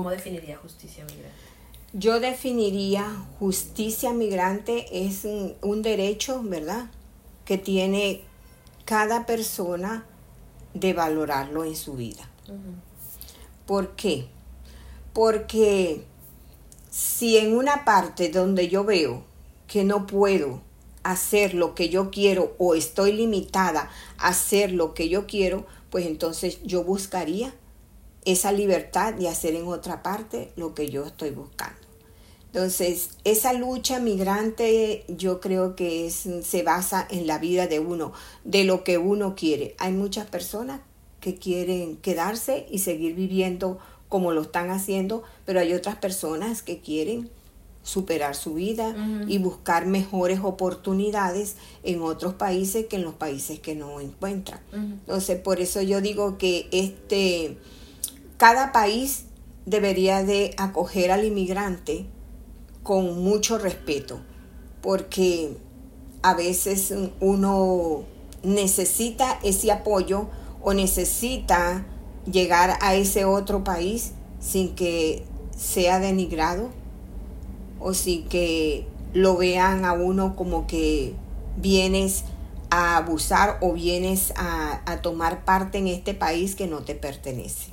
¿Cómo definiría justicia migrante? Yo definiría justicia migrante es un, un derecho, ¿verdad? Que tiene cada persona de valorarlo en su vida. ¿Por qué? Porque si en una parte donde yo veo que no puedo hacer lo que yo quiero o estoy limitada a hacer lo que yo quiero, pues entonces yo buscaría esa libertad de hacer en otra parte lo que yo estoy buscando. Entonces, esa lucha migrante yo creo que es, se basa en la vida de uno, de lo que uno quiere. Hay muchas personas que quieren quedarse y seguir viviendo como lo están haciendo, pero hay otras personas que quieren superar su vida y buscar mejores oportunidades en otros países que en los países que no encuentran. Entonces, por eso yo digo que este cada país debería de acoger al inmigrante con mucho respeto, porque a veces uno necesita ese apoyo o necesita llegar a ese otro país sin que sea denigrado o sin que lo vean a uno como que vienes a abusar o vienes a, tomar parte en este país que no te pertenece.